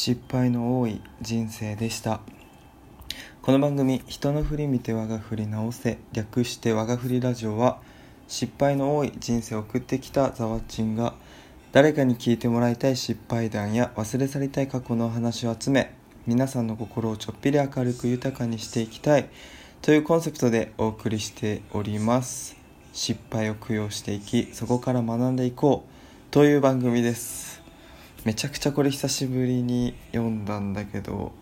失敗の多い人生でした。この番組「人の振り見て我が振り直せ」略して我が振りラジオは失敗の多い人生を送ってきたザワッチンが誰かに聞いてもらいたい失敗談や忘れ去りたい過去の話を集め皆さんの心をちょっぴり明るく豊かにしていきたいというコンセプトでお送りしております。失敗を供養していきそこから学んでいこうという番組です。めちゃくちゃこれ久しぶりに読んだんだけど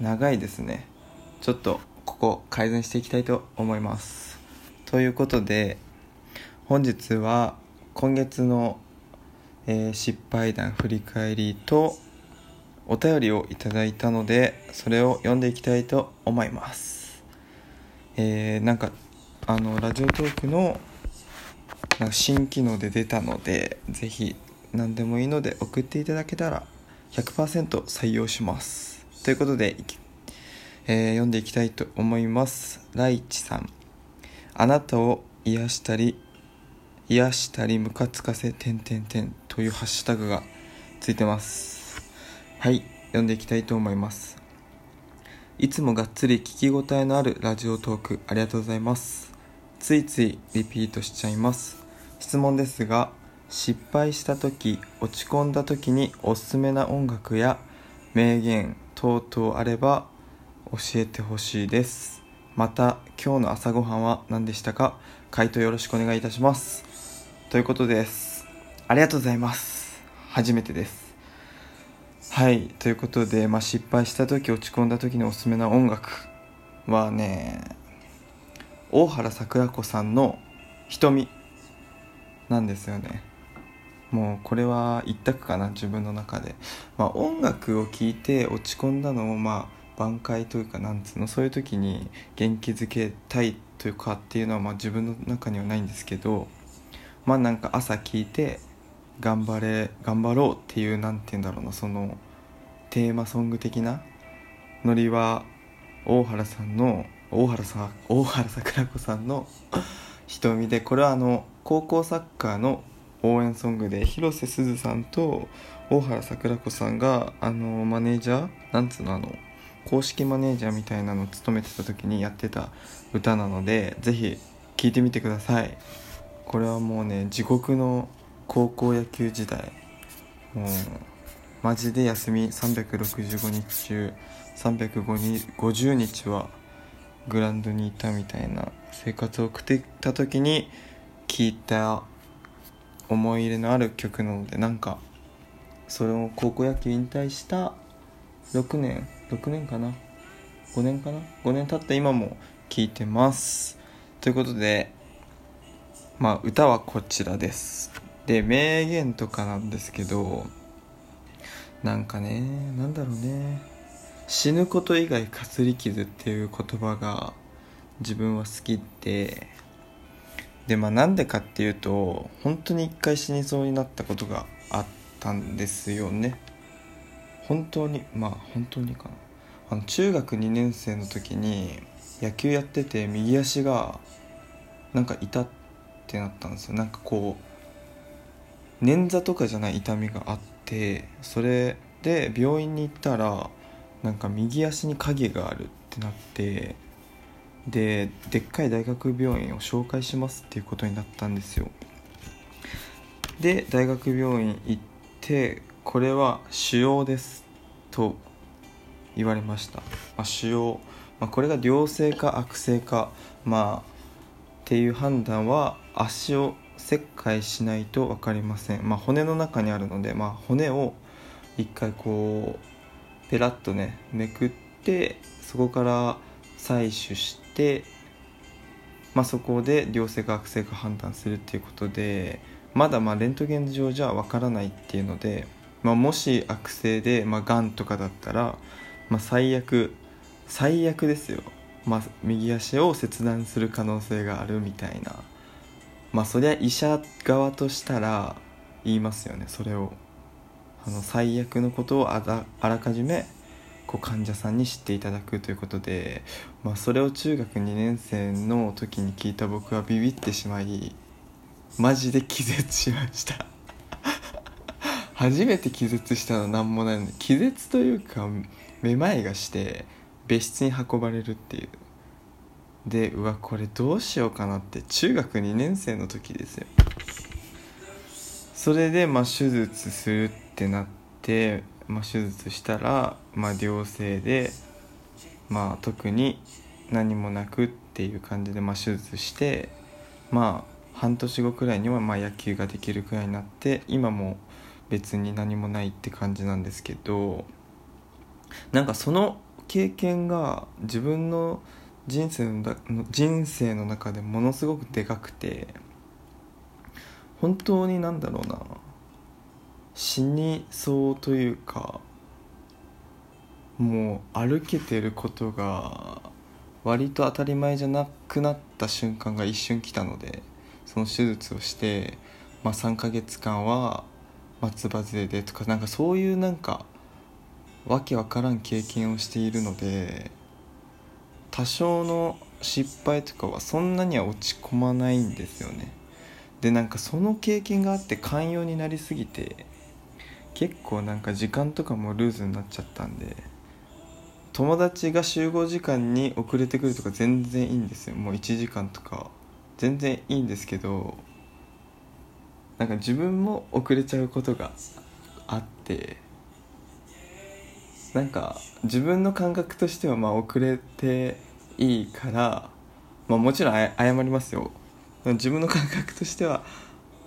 長いですね。ちょっとここ改善していきたいと思います。ということで本日は今月の、えー、失敗談振り返りとお便りをいただいたのでそれを読んでいきたいと思います。えー、なんかあのラジオトークのなんか新機能で出たのでぜひ何でもいいので送っていただけたら100%採用します。ということで、えー、読んでいきたいと思います。ライチさん。あなたを癒したり癒したりムカつかせてんてんてんというハッシュタグがついてます。はい読んでいきたいと思います。いつもがっつり聞き応えのあるラジオトークありがとうございます。ついついリピートしちゃいます。質問ですが失敗した時落ち込んだ時におすすめな音楽や名言等々あれば教えてほしいです。また今日の朝ごはんは何でしたか？回答よろしくお願いいたします。ということです。ありがとうございます。初めてです。はい。ということで、まあ、失敗した時落ち込んだ時におすすめな音楽はね大原桜子さんの「瞳」なんですよね。もうこれは一択かな自分の中で、まあ、音楽を聴いて落ち込んだのをまあ挽回というかなんつうのそういう時に元気づけたいというかっていうのはまあ自分の中にはないんですけどまあなんか朝聞いて頑張れ頑張ろうっていう何て言うんだろうなそのテーマソング的なノリは大原さんの大原さん大原桜子さんの瞳でこれはあの高校サッカーの応援ソングで広瀬すずさんと大原桜子さんがあのマネージャーなんつうのあの公式マネージャーみたいなのを務めてた時にやってた歌なのでぜひ聴いてみてください。これはもうね地獄の高校野球時代。もうマジで休み365日中350日はグラウンドにいたみたいな生活を送ってた時に聴いた思い入れのある曲なのでなんかそれを高校野球引退した6年6年かな？5年かな？5年経った今も聴いてます。ということでまあ歌はこちらです。で名言とかなんですけどなんかねなんだろうね。死ぬこと以外かすり傷っていう言葉が自分は好きででまあなんでかっていうと本当に一回死にそうになったことがあったんですよね。本当にまあ本当にかな。あの中学2年生の時に野球やってて右足がなんか痛ってなったんですよ。なんかこう捻挫とかじゃない痛みがあってそれで病院に行ったらなんか右足に影があるってなってででっかい大学病院を紹介しますっていうことになったんですよ。で大学病院行ってこれは腫瘍ですと言われました、まあ、腫瘍、まあ、これが良性か悪性かまあっていう判断は足を切開しないと分かりません、まあ、骨の中にあるので、まあ、骨を一回こうペラッとねめくってそこから採取して、まあ、そこで良性か悪性か判断するっていうことでまだまレントゲン上じゃわからないっていうので、まあ、もし悪性で、まあ、とかだったら、まあ、最悪最悪ですよ、まあ、右足を切断する可能性があるみたいな。まあそりゃ医者側としたら言いますよねそれを。あの最悪のことをあらかじめこう患者さんに知っていただくということで、まあ、それを中学2年生の時に聞いた僕はビビってしまいマジで気絶しました。初めて気絶したのは何もないので気絶というかめまいがして別室に運ばれるっていう。でうわこれどうしようかなって中学2年生の時ですよ。それでまあ手術するってなって、まあ、手術したら、まあ、良性でまあ特に何もなくっていう感じで、まあ、手術してまあ半年後くらいにはまあ野球ができるくらいになって今も別に何もないって感じなんですけどなんかその経験が自分の人生の人生の中でものすごくでかくて本当になんだろうな。死にそうというかもう歩けてることが割と当たり前じゃなくなった瞬間が一瞬来たのでその手術をして、まあ、3ヶ月間は松葉杖でとかなんかそういうなんかわけわからん経験をしているので多少の失敗とかはそんなには落ち込まないんですよね。でなんかその経験があって寛容になりすぎて結構なんか時間とかもルーズになっちゃったんで友達が集合時間に遅れてくるとか全然いいんですよ。もう1時間とか全然いいんですけどなんか自分も遅れちゃうことがあってなんか自分の感覚としてはまあ遅れていいから、まあ、もちろん謝りますよ。自分の感覚としては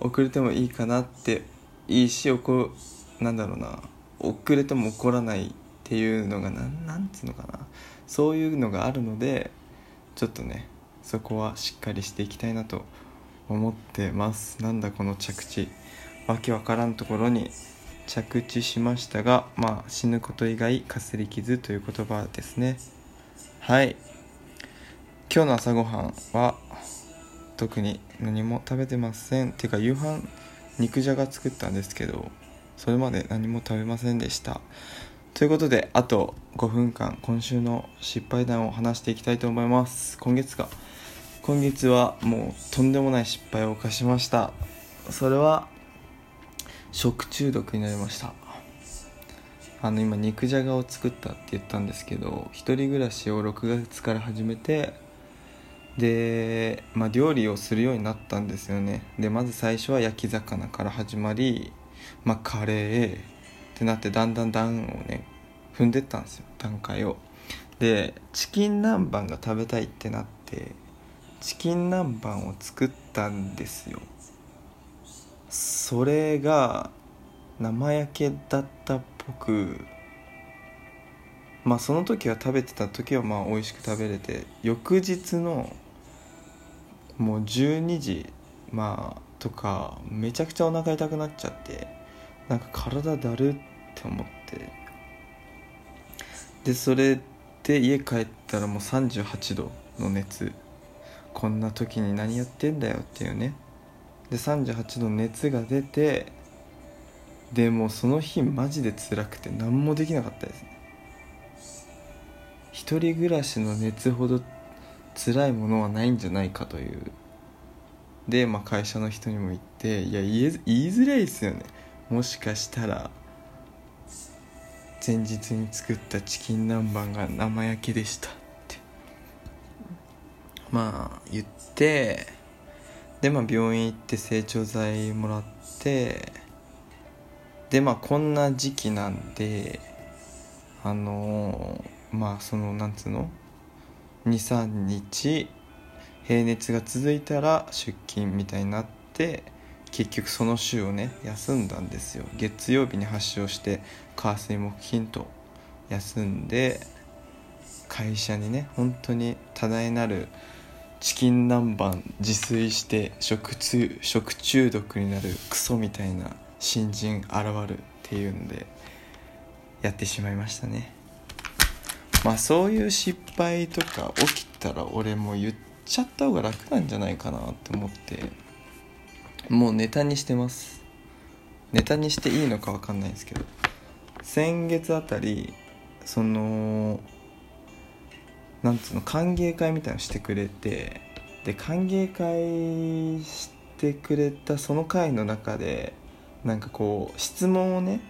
遅れてもいいかなっていいし怒なんだろうな。遅れても怒らないっていうのがなんなんつうのかな。そういうのがあるのでちょっとねそこはしっかりしていきたいなと思ってます。なんだこの着地。わけわからんところに着地しましたがまあ死ぬこと以外かすり傷という言葉ですね。はい。今日の朝ごはんは特に何も食べてません。てか夕飯肉じゃが作ったんですけどそれまで何も食べませんでした。ということであと5分間今週の失敗談を話していきたいと思います。今月か。今月はもうとんでもない失敗を犯しました。それは食中毒になりました。あの今肉じゃがを作ったって言ったんですけど一人暮らしを6月から始めてで、まあ、料理をするようになったんですよね。でまず最初は焼き魚から始まり、まあ、カレーってなってだんだん段をね踏んでったんですよ段階を。でチキン南蛮が食べたいってなってチキン南蛮を作ったんですよ。それが生焼けだったっぽくまあその時は食べてた時はまあ美味しく食べれて翌日のもう12時まあとかめちゃくちゃお腹痛くなっちゃって。なんか体だるって思って。でそれで家帰ったらもう38度の熱。こんな時に何やってんだよっていうね。で38度熱が出てでもうその日マジで辛くて何もできなかったですね。一人暮らしの熱ほど辛いものはないんじゃないかという。で、まあ、会社の人にも言っていや言いづらいですよね。もしかしたら前日に作ったチキン南蛮が生焼けでしたって。まあ言ってでまあ病院行って成長剤もらってでまあこんな時期なんであのー、まあそのなんつうの？23日平熱が続いたら出勤みたいになって結局その週をね休んだんですよ。月曜日に発症して火水木金と休んで会社にね本当に多大なるチキン南蛮自炊して食中食中毒になるクソみたいな新人現るっていうんでやってしまいましたね。まあそういう失敗とか起きたら俺も言っちゃった方が楽なんじゃないかなって思って。もうネタにしてます。ネタにしていいのか分かんないんですけど。先月あたりそのなんつうの歓迎会みたいのしてくれてで歓迎会してくれたその会の中でなんかこう質問をね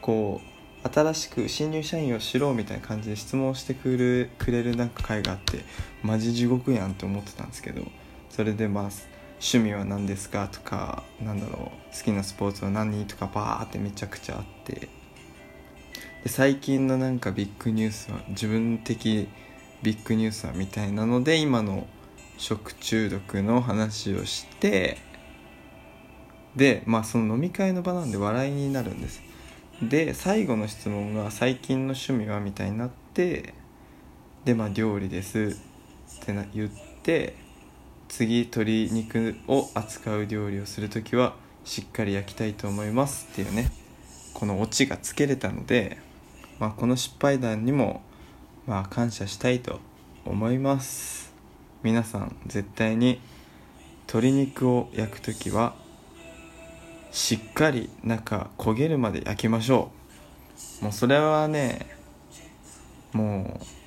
こう新しく新入社員を知ろうみたいな感じで質問をしてくるくれるなんか会があってマジ地獄やんって思ってたんですけどそれでまあ趣味は何ですか？とかなんだろう好きなスポーツは何？とかバーってめちゃくちゃあって。で最近のなんかビッグニュースは自分的ビッグニュースはみたいなので今の食中毒の話をしてでまあその飲み会の場なんで笑いになるんですで最後の質問が「最近の趣味は?」みたいになってでまあ料理ですって言って次鶏肉を扱う料理をする時はしっかり焼きたいと思いますっていうねこのオチがつけれたので、まあ、この失敗談にもまあ感謝したいと思います。皆さん絶対に鶏肉を焼く時はしっかり中焦げるまで焼きましょう。もうそれはねもう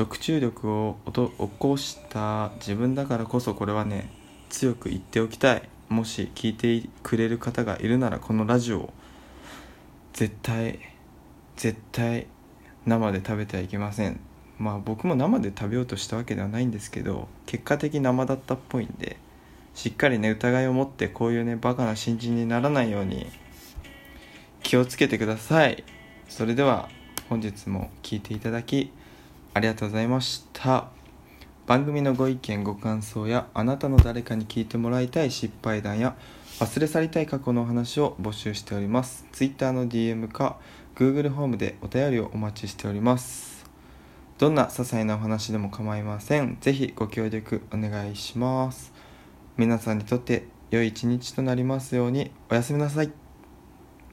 食中毒を起こした自分だからこそこれはね強く言っておきたい。もし聞いてくれる方がいるならこのラジオを絶対絶対生で食べてはいけません。まあ僕も生で食べようとしたわけではないんですけど結果的生だったっぽいんでしっかりね疑いを持ってこういうねバカな新人にならないように気をつけてください。それでは本日も聴いていただきありがとうございました。番組のご意見ご感想やあなたの誰かに聞いてもらいたい失敗談や忘れ去りたい過去のお話を募集しております。Twitter の DM か Google ホームでお便りをお待ちしております。どんな些細なお話でも構いません。是非ご協力お願いします。皆さんにとって良い一日となりますように。おやすみなさい。